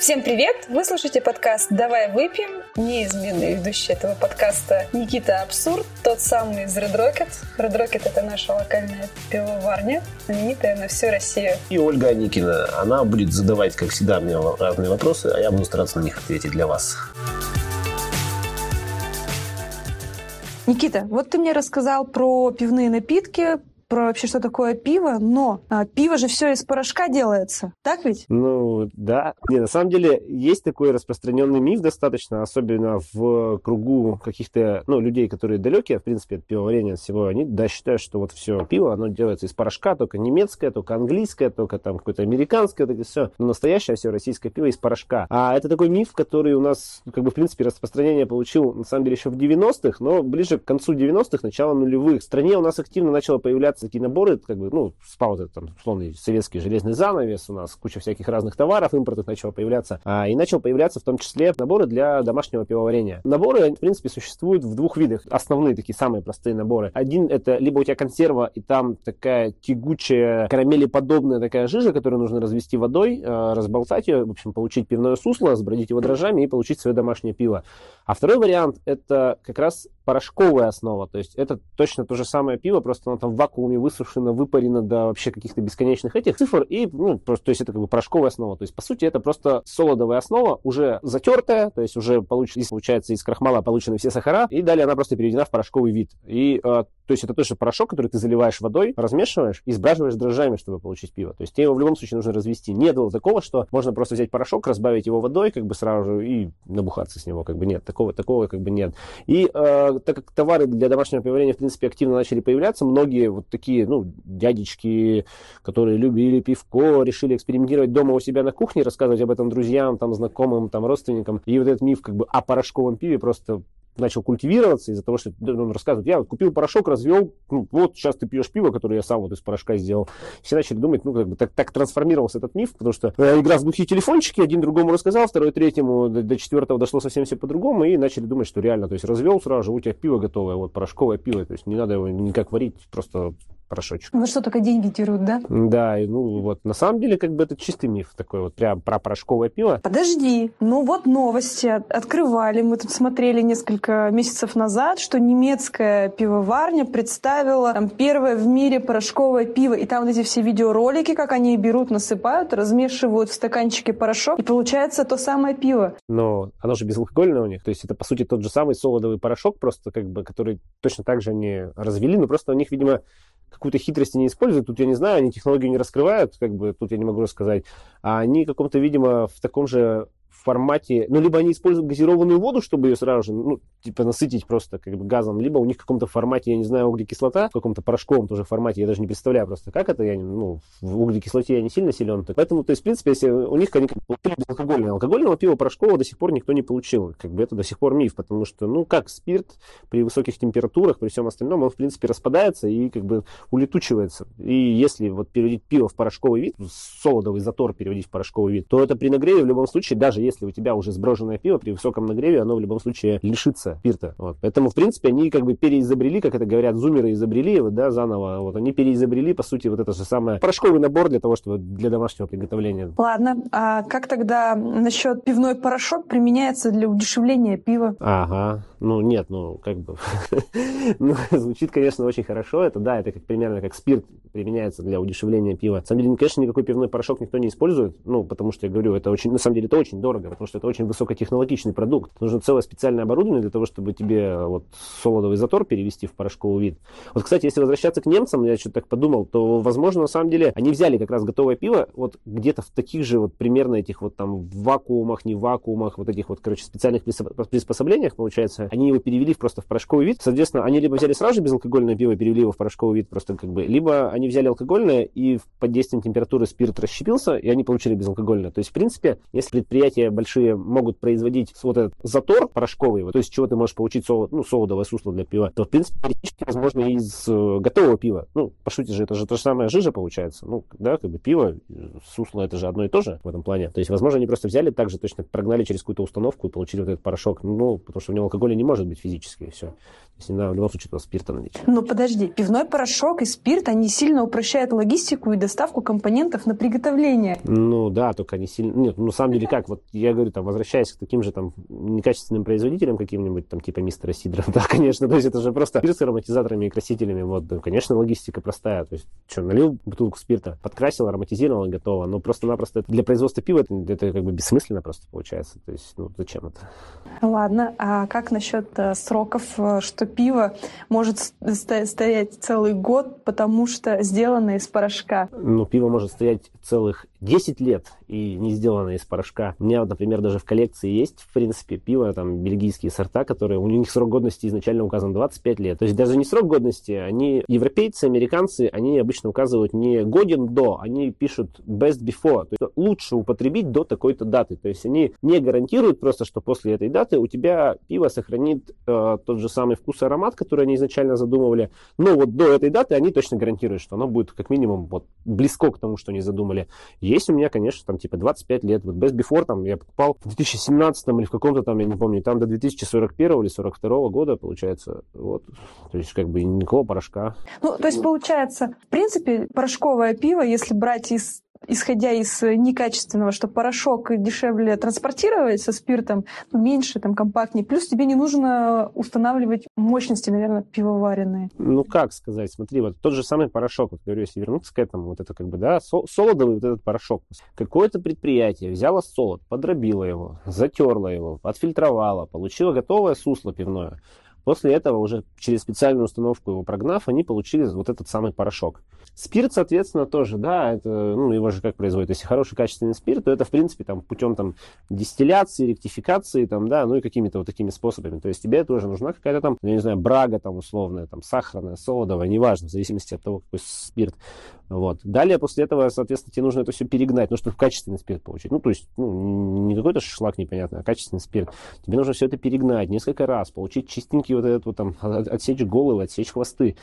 Всем привет! Вы слушаете подкаст «Давай выпьем». Неизменный ведущий этого подкаста Никита Абсурд, тот самый из Red Rocket. Red Rocket — это наша локальная пивоварня, знаменитая на всю Россию. И Ольга Аникина. Она будет задавать, как всегда, мне разные вопросы, а я буду стараться на них ответить для вас. Никита, вот ты мне рассказал про пивные напитки, про вообще, что такое пиво, но а, пиво же все из порошка делается, так ведь? Ну, да. Не, на самом деле, есть такой распространенный миф достаточно, особенно в кругу каких-то, ну, людей, которые далекие, в принципе, от пивоварения, всего, они, да, считают, что вот все пиво, оно делается из порошка, только немецкое, только английское, только там какое-то американское, это все. Но настоящее все российское пиво из порошка. А это такой миф, который у нас, как бы, в принципе, распространение получил, на самом деле, еще в 90-х, но ближе к концу 90-х, начало нулевых. В стране у нас активно начало появляться такие наборы, как бы, ну, спал вот этот, там, условный советский железный занавес, у нас куча всяких разных товаров импортных начала появляться, а, и начал появляться в том числе наборы для домашнего пивоварения. Наборы, в принципе, существуют в двух видах. Основные такие самые простые наборы. Один это либо у тебя консерва, и там такая тягучая, карамелеподобная такая жижа, которую нужно развести водой, а, разболтать ее, в общем, получить пивное сусло, сбродить его дрожжами и получить свое домашнее пиво. А второй вариант это как раз порошковая основа, то есть это точно то же самое пиво, просто оно там в вакууме высушено, выпарено до вообще каких-то бесконечных этих цифр, и, ну, просто, то есть это как бы порошковая основа, то есть по сути это просто солодовая основа, уже затертая, то есть уже получ... получается из крахмала получены все сахара, и далее она просто переведена в порошковый вид. И, э, то есть это тоже порошок, который ты заливаешь водой, размешиваешь и сбраживаешь дрожжами, чтобы получить пиво. То есть тебе его в любом случае нужно развести. Не было такого, что можно просто взять порошок, разбавить его водой, как бы сразу же и набухаться с него, как бы нет, такого, такого как бы нет. И э, так как товары для домашнего пивоварения, в принципе, активно начали появляться, многие вот такие, ну, дядечки, которые любили пивко, решили экспериментировать дома у себя на кухне, рассказывать об этом друзьям, там, знакомым, там, родственникам. И вот этот миф как бы о порошковом пиве просто начал культивироваться из-за того, что он рассказывает, я купил порошок, развел, ну, вот сейчас ты пьешь пиво, которое я сам вот из порошка сделал. Все начали думать, ну, как бы так, так трансформировался этот миф, потому что э, игра в глухие телефончики, один другому рассказал, второй третьему, до, до четвертого дошло совсем все по-другому, и начали думать, что реально, то есть развел сразу же, у тебя пиво готовое, вот порошковое пиво, то есть не надо его никак варить, просто порошочек. Ну что, только деньги дерут, да? Да, и ну вот на самом деле как бы это чистый миф такой вот прям про порошковое пиво. Подожди, ну вот новости открывали, мы тут смотрели несколько месяцев назад, что немецкая пивоварня представила там первое в мире порошковое пиво, и там вот эти все видеоролики, как они берут, насыпают, размешивают в стаканчике порошок, и получается то самое пиво. Но оно же безалкогольное у них, то есть это по сути тот же самый солодовый порошок, просто как бы, который точно так же они развели, но просто у них, видимо, какую-то хитрость не используют, тут я не знаю, они технологию не раскрывают, как бы тут я не могу рассказать, а они каком-то, видимо, в таком же формате, ну, либо они используют газированную воду, чтобы ее сразу же, ну, типа, насытить просто как бы газом, либо у них в каком-то формате, я не знаю, углекислота, в каком-то порошковом тоже формате, я даже не представляю просто, как это, я, ну, в углекислоте я не сильно силен. Поэтому, то есть, в принципе, если у них они получили безалкогольное, алкогольного пива порошкового до сих пор никто не получил, как бы это до сих пор миф, потому что, ну, как спирт при высоких температурах, при всем остальном, он, в принципе, распадается и как бы улетучивается. И если вот переводить пиво в порошковый вид, солодовый затор переводить в порошковый вид, то это при нагреве в любом случае, даже если у тебя уже сброженное пиво, при высоком нагреве оно в любом случае лишится спирта. Вот. Поэтому, в принципе, они как бы переизобрели, как это говорят, зумеры изобрели, вот, да, заново. Вот они переизобрели, по сути, вот это же самое порошковый набор для того, чтобы для домашнего приготовления. Ладно, а как тогда насчет пивной порошок применяется для удешевления пива? Ага, ну нет, ну как бы, ну, звучит, конечно, очень хорошо. Это да, это как примерно как спирт применяется для удешевления пива. На самом деле, конечно, никакой пивной порошок никто не использует, ну, потому что, я говорю, это очень, на самом деле, это очень дорого, потому что это очень высокотехнологичный продукт. Нужно целое специальное оборудование для того, чтобы тебе вот солодовый затор перевести в порошковый вид. Вот, кстати, если возвращаться к немцам, я что-то так подумал, то, возможно, на самом деле, они взяли как раз готовое пиво вот где-то в таких же вот примерно этих вот там вакуумах, не вакуумах, вот этих вот, короче, специальных приспособлениях, получается, они его перевели просто в порошковый вид. Соответственно, они либо взяли сразу же безалкогольное пиво перевели его в порошковый вид просто как бы, либо они взяли алкогольное и под действием температуры спирт расщепился, и они получили безалкогольное. То есть, в принципе, если большие могут производить вот этот затор порошковый, вот, то есть чего ты можешь получить солод, ну, солодовое сусло для пива, то, в принципе, теоретически возможно из э, готового пива. Ну, по сути же, это же то же самое жижа получается. Ну, да, как бы пиво, сусло, это же одно и то же в этом плане. То есть, возможно, они просто взяли так же точно прогнали через какую-то установку и получили вот этот порошок. Ну, потому что в нем алкоголя не может быть физически, и все. Есть надо в любом случае этого спирта налить. Ну, подожди, пивной порошок и спирт, они сильно упрощают логистику и доставку компонентов на приготовление. Ну, да, только они сильно... Нет, ну, на самом деле как, вот я говорю, там, возвращаясь к таким же там некачественным производителям каким-нибудь, там, типа мистера Сидра, да, конечно, то есть это же просто спирт с ароматизаторами и красителями, вот, да, конечно, логистика простая, то есть, что, налил бутылку спирта, подкрасил, ароматизировал, готово, но просто-напросто для производства пива это, это как бы бессмысленно просто получается, то есть, ну, зачем это? Ладно, а как насчет э, сроков, э, что пиво может стоять целый год, потому что сделано из порошка? Ну, пиво может стоять целых 10 лет и не сделано из порошка. У меня, например, даже в коллекции есть, в принципе, пиво, там, бельгийские сорта, которые, у них срок годности изначально указан 25 лет. То есть даже не срок годности, они, европейцы, американцы, они обычно указывают не годен до, они пишут best before, то есть лучше употребить до такой-то даты. То есть они не гарантируют просто, что после этой даты у тебя пиво сохранит э, тот же самый вкус и аромат, который они изначально задумывали, но вот до этой даты они точно гарантируют, что оно будет как минимум вот близко к тому, что они задумали. Есть у меня, конечно, там типа 25 лет. Вот Best Before там я покупал в 2017 или в каком-то там, я не помню, там до 2041 или 42 года, получается. Вот. То есть как бы никакого порошка. Ну, то есть получается, в принципе, порошковое пиво, если брать из исходя из э, некачественного, что порошок дешевле транспортировать со спиртом, ну, меньше, там, компактнее. Плюс тебе не нужно устанавливать мощности, наверное, пивоваренные. Ну, как сказать, смотри, вот тот же самый порошок, вот говорю, если вернуться к этому, вот это как бы, да, солодовый вот этот порошок. Какое-то предприятие взяло солод, подробило его, затерло его, отфильтровало, получило готовое сусло пивное. После этого уже через специальную установку его прогнав, они получили вот этот самый порошок. Спирт, соответственно, тоже, да, это, ну, его же как производят. Если хороший качественный спирт, то это, в принципе, там, путем там, дистилляции, ректификации, там, да, ну и какими-то вот такими способами. То есть тебе тоже нужна какая-то там, я не знаю, брага там условная, там, сахарная, солодовая, неважно, в зависимости от того, какой спирт. Вот. Далее, после этого, соответственно, тебе нужно это все перегнать, ну, чтобы качественный спирт получить. Ну, то есть, ну, не какой-то шлак непонятный, а качественный спирт. Тебе нужно все это перегнать несколько раз, получить чистенький вот этот вот там, отсечь головы, отсечь хвосты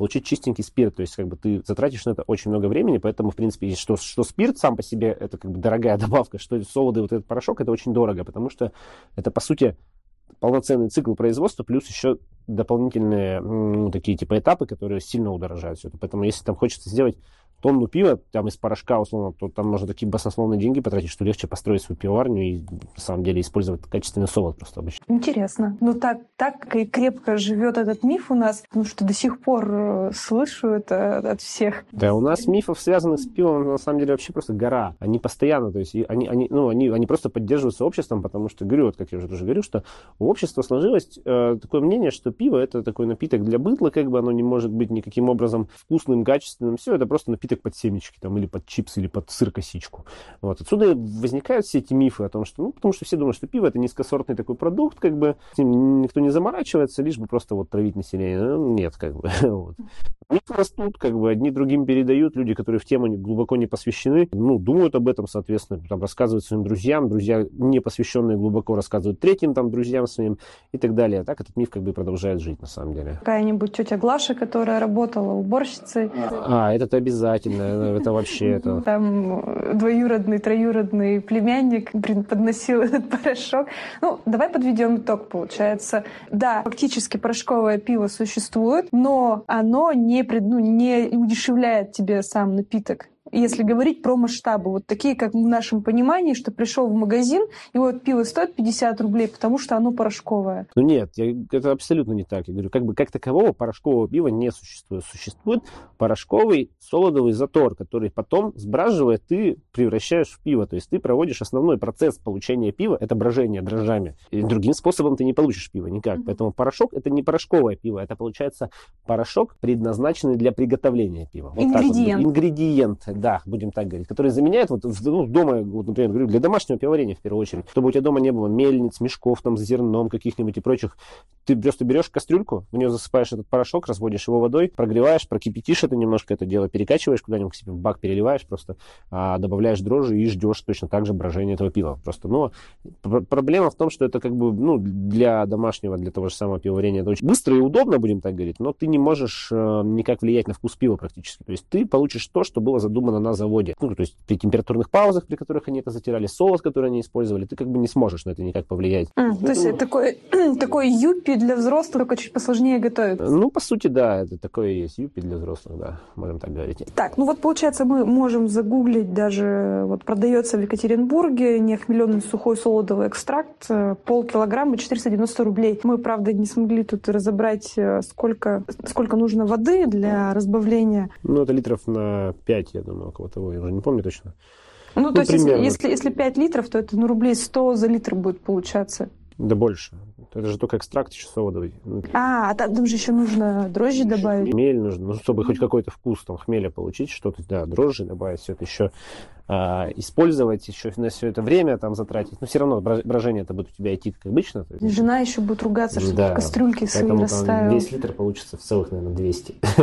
получить чистенький спирт. То есть, как бы ты затратишь на это очень много времени, поэтому, в принципе, что, что спирт сам по себе это как бы дорогая добавка, что солоды, вот этот порошок, это очень дорого, потому что это, по сути, полноценный цикл производства, плюс еще дополнительные ну, такие типа этапы, которые сильно удорожают все это. Поэтому если там хочется сделать тонну пива, там из порошка, условно, то там можно такие баснословные деньги потратить, что легче построить свою пивоварню и, на самом деле, использовать качественный солод просто обычно. Интересно. Ну, так, так и крепко живет этот миф у нас, потому что до сих пор э, слышу это от всех. Да, у нас мифов, связанных с пивом, на самом деле, вообще просто гора. Они постоянно, то есть они, они, ну, они, они просто поддерживаются обществом, потому что, говорю, вот как я уже тоже говорю, что у общества сложилось э, такое мнение, что пиво это такой напиток для быдла, как бы оно не может быть никаким образом вкусным, качественным, все, это просто напиток напиток под семечки, там, или под чипсы, или под сыр-косичку. Вот. Отсюда возникают все эти мифы о том, что, ну, потому что все думают, что пиво это низкосортный такой продукт, как бы, с ним никто не заморачивается, лишь бы просто вот травить население. Ну, нет, как бы. Вот. Мифы растут, как бы, одни другим передают, люди, которые в тему глубоко не посвящены, ну, думают об этом, соответственно, там, рассказывают своим друзьям, друзья, не посвященные глубоко, рассказывают третьим, там, друзьям своим и так далее. А так этот миф, как бы, продолжает жить, на самом деле. Какая-нибудь тетя Глаша, которая работала уборщицей. А, это обязательно замечательно. Это вообще это... Там двоюродный, троюродный племянник подносил этот порошок. Ну, давай подведем итог, получается. Да, фактически порошковое пиво существует, но оно не, ну, не удешевляет тебе сам напиток если говорить про масштабы, вот такие, как в нашем понимании, что пришел в магазин, и вот пиво стоит 50 рублей, потому что оно порошковое. Ну нет, я, это абсолютно не так. Я говорю, как бы как такового порошкового пива не существует. Существует порошковый солодовый затор, который потом, сбраживая, ты превращаешь в пиво. То есть ты проводишь основной процесс получения пива, это брожение дрожжами. И другим способом ты не получишь пиво никак. Mm-hmm. Поэтому порошок это не порошковое пиво, это получается порошок, предназначенный для приготовления пива. Вот Ингредиент. Вот. Ингредиент, да, будем так говорить, который заменяет вот ну, дома, вот, например, говорю, для домашнего пивоварения в первую очередь, чтобы у тебя дома не было мельниц, мешков там с зерном каких-нибудь и прочих. Ты просто берешь кастрюльку, в нее засыпаешь этот порошок, разводишь его водой, прогреваешь, прокипятишь это немножко, это дело, перекачиваешь куда-нибудь, себе в бак переливаешь просто, а добавляешь дрожжи и ждешь точно так же брожения этого пива. Просто, но проблема в том, что это как бы, ну, для домашнего, для того же самого пивоварения это очень быстро и удобно, будем так говорить, но ты не можешь э, никак влиять на вкус пива практически. То есть ты получишь то, что было задумано на заводе. Ну, то есть при температурных паузах, при которых они это затирали, соус, который они использовали, ты как бы не сможешь на это никак повлиять. Mm, Поэтому... То есть такой, такой юпи для взрослых, только чуть посложнее готовить. Ну, по сути, да, это такое есть юпи для взрослых, да, можем так говорить. Так, ну вот получается, мы можем загуглить даже, вот продается в Екатеринбурге неохмеленный сухой солодовый экстракт, э, полкилограмма 490 рублей. Мы, правда, не смогли тут разобрать, э, сколько, сколько нужно воды для разбавления. Ну, это литров на 5, я думаю, около того, я уже не помню точно. Ну, ну то есть, если, если, если 5 литров, то это ну, рублей 100 за литр будет получаться. Да больше. Это же только экстракт еще содовый. А, а там же еще нужно дрожжи добавить. Хмель нужно, ну, чтобы хоть какой-то вкус там хмеля получить, что-то, да, дрожжи добавить, все это еще использовать еще на все это время там затратить. Но все равно брожение это будет у тебя идти как обычно. Есть... Жена еще будет ругаться, что да, кастрюльки свои расставил. весь литр получится в целых, наверное, 200.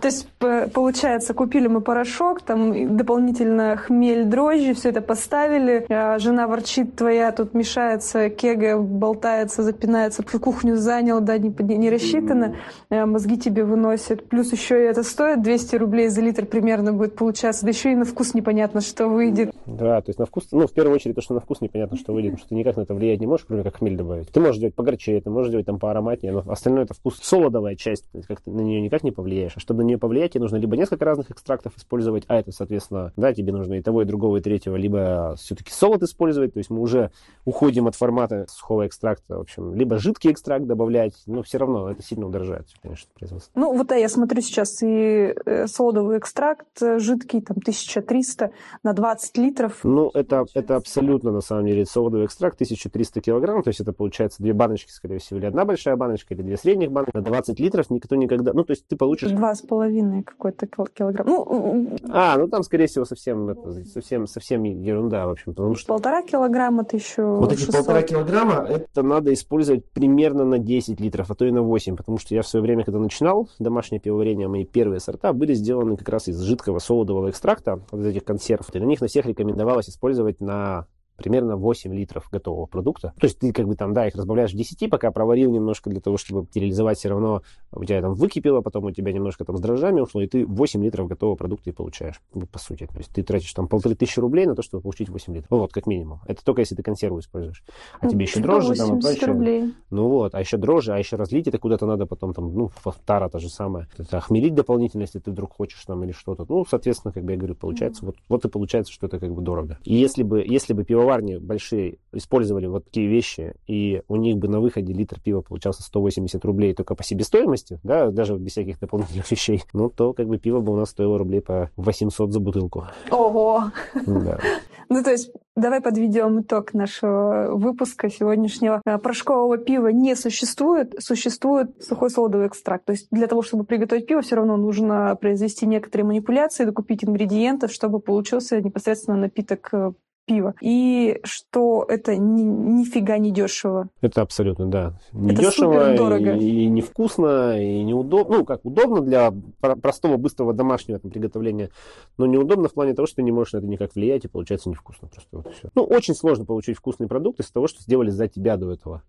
То есть, получается, купили мы порошок, там дополнительно хмель, дрожжи, все это поставили. А жена ворчит твоя, тут мешается, кега болтается, запинается, кухню занял, да, не рассчитано, а мозги тебе выносят. Плюс еще это стоит 200 рублей за литр примерно будет получаться, да еще и на вкус непонятно, что выйдет. Да, то есть на вкус, ну, в первую очередь, то, что на вкус непонятно, что выйдет, потому что ты никак на это влиять не можешь, кроме как хмель добавить. Ты можешь делать погорчее, ты можешь делать там поароматнее, но остальное это вкус солодовая часть, то есть как ты на нее никак не повлияешь. А чтобы на нее повлиять, тебе нужно либо несколько разных экстрактов использовать, а это, соответственно, да, тебе нужно и того, и другого, и третьего, либо все-таки солод использовать, то есть мы уже уходим от формата сухого экстракта, в общем, либо жидкий экстракт добавлять, но все равно это сильно удорожает, конечно, производство. Ну, вот да, я смотрю сейчас и э, солодовый экстракт э, жидкий, там, 1300 на 20 литров. Ну, это, это абсолютно, на самом деле, солодовый экстракт, 1300 килограмм, то есть это получается две баночки, скорее всего, или одна большая баночка, или две средних баночки. На 20 литров никто никогда... Ну, то есть ты получишь... Два с половиной какой-то килограмм. Ну, а, ну там, скорее всего, совсем, это, совсем, совсем ерунда, в общем, потому что... Полтора килограмма это еще Вот эти полтора килограмма, это надо использовать примерно на 10 литров, а то и на 8, потому что я в свое время, когда начинал домашнее пивоварение, мои первые сорта были сделаны как раз из жидкого солодового экстракта, вот этих консервов. И на них на всех рекомендовалось использовать на примерно 8 литров готового продукта. То есть ты как бы там, да, их разбавляешь в 10, пока проварил немножко для того, чтобы стерилизовать все равно, у тебя там выкипело, потом у тебя немножко там с дрожжами ушло, и ты 8 литров готового продукта и получаешь, ну, по сути. То есть ты тратишь там полторы тысячи рублей на то, чтобы получить 8 литров. Вот, как минимум. Это только если ты консерву используешь. А тебе еще дрожжи там и прочее. Рублей. Ну вот, а еще дрожжи, а еще разлить это куда-то надо потом там, ну, тара та же самая. Это охмелить дополнительно, если ты вдруг хочешь там или что-то. Ну, соответственно, как бы я говорю, получается, mm-hmm. вот, вот и получается, что это как бы дорого. И если бы, если бы пивоварни большие использовали вот такие вещи, и у них бы на выходе литр пива получался 180 рублей только по себестоимости, да, даже без всяких дополнительных вещей, ну, то как бы пиво бы у нас стоило рублей по 800 за бутылку. Ого! Да. Ну, то есть, давай подведем итог нашего выпуска сегодняшнего. Э, порошкового пива не существует, существует сухой солодовый экстракт. То есть, для того, чтобы приготовить пиво, все равно нужно произвести некоторые манипуляции, докупить ингредиентов, чтобы получился непосредственно напиток э, пива. И что это ни, нифига не дешево. Это абсолютно, да. Не это дешево, дорого. И, и невкусно, и неудобно. Ну, как удобно для простого, быстрого домашнего там, приготовления, но неудобно в плане того, что ты не можешь на это никак влиять, и получается невкусно просто. Вот все. Ну, очень сложно получить вкусный продукт из того, что сделали за тебя до этого.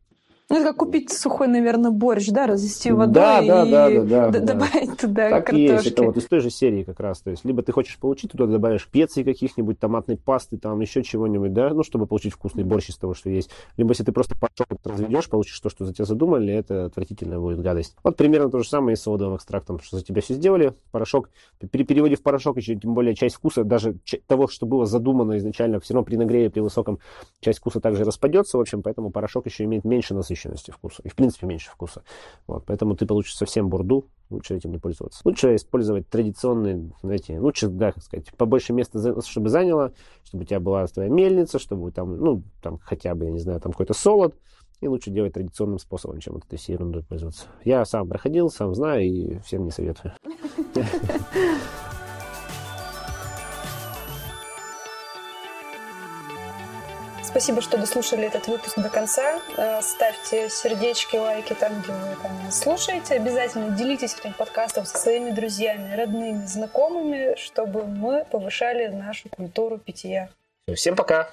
Ну, это как купить сухой, наверное, борщ, да, развести водой да, да, и да, да, да, добавить да. туда так картошки. есть, это вот из той же серии как раз. То есть, либо ты хочешь получить, туда добавишь специй каких-нибудь, томатной пасты, там еще чего-нибудь, да, ну, чтобы получить вкусный борщ из того, что есть. Либо если ты просто порошок разведешь, получишь то, что за тебя задумали, это отвратительная будет гадость. Вот примерно то же самое и с содовым экстрактом, что за тебя все сделали, порошок, при переводе в порошок еще, тем более часть вкуса, даже того, что было задумано изначально, все равно при нагреве, при высоком, часть вкуса также распадется, в общем, поэтому порошок еще имеет меньше насыщенности вкуса. И в принципе меньше вкуса. Вот, поэтому ты получишь совсем бурду, лучше этим не пользоваться. Лучше использовать традиционные, знаете, лучше, да, как сказать, побольше места, чтобы заняло, чтобы у тебя была твоя мельница, чтобы там, ну, там хотя бы, я не знаю, там какой-то солод, и лучше делать традиционным способом, чем вот этой всей ерундой пользоваться. Я сам проходил, сам знаю и всем не советую. Спасибо, что дослушали этот выпуск до конца. Э, ставьте сердечки, лайки там, где вы там слушаете. Обязательно делитесь этим подкастом со своими друзьями, родными, знакомыми, чтобы мы повышали нашу культуру питья. Всем пока!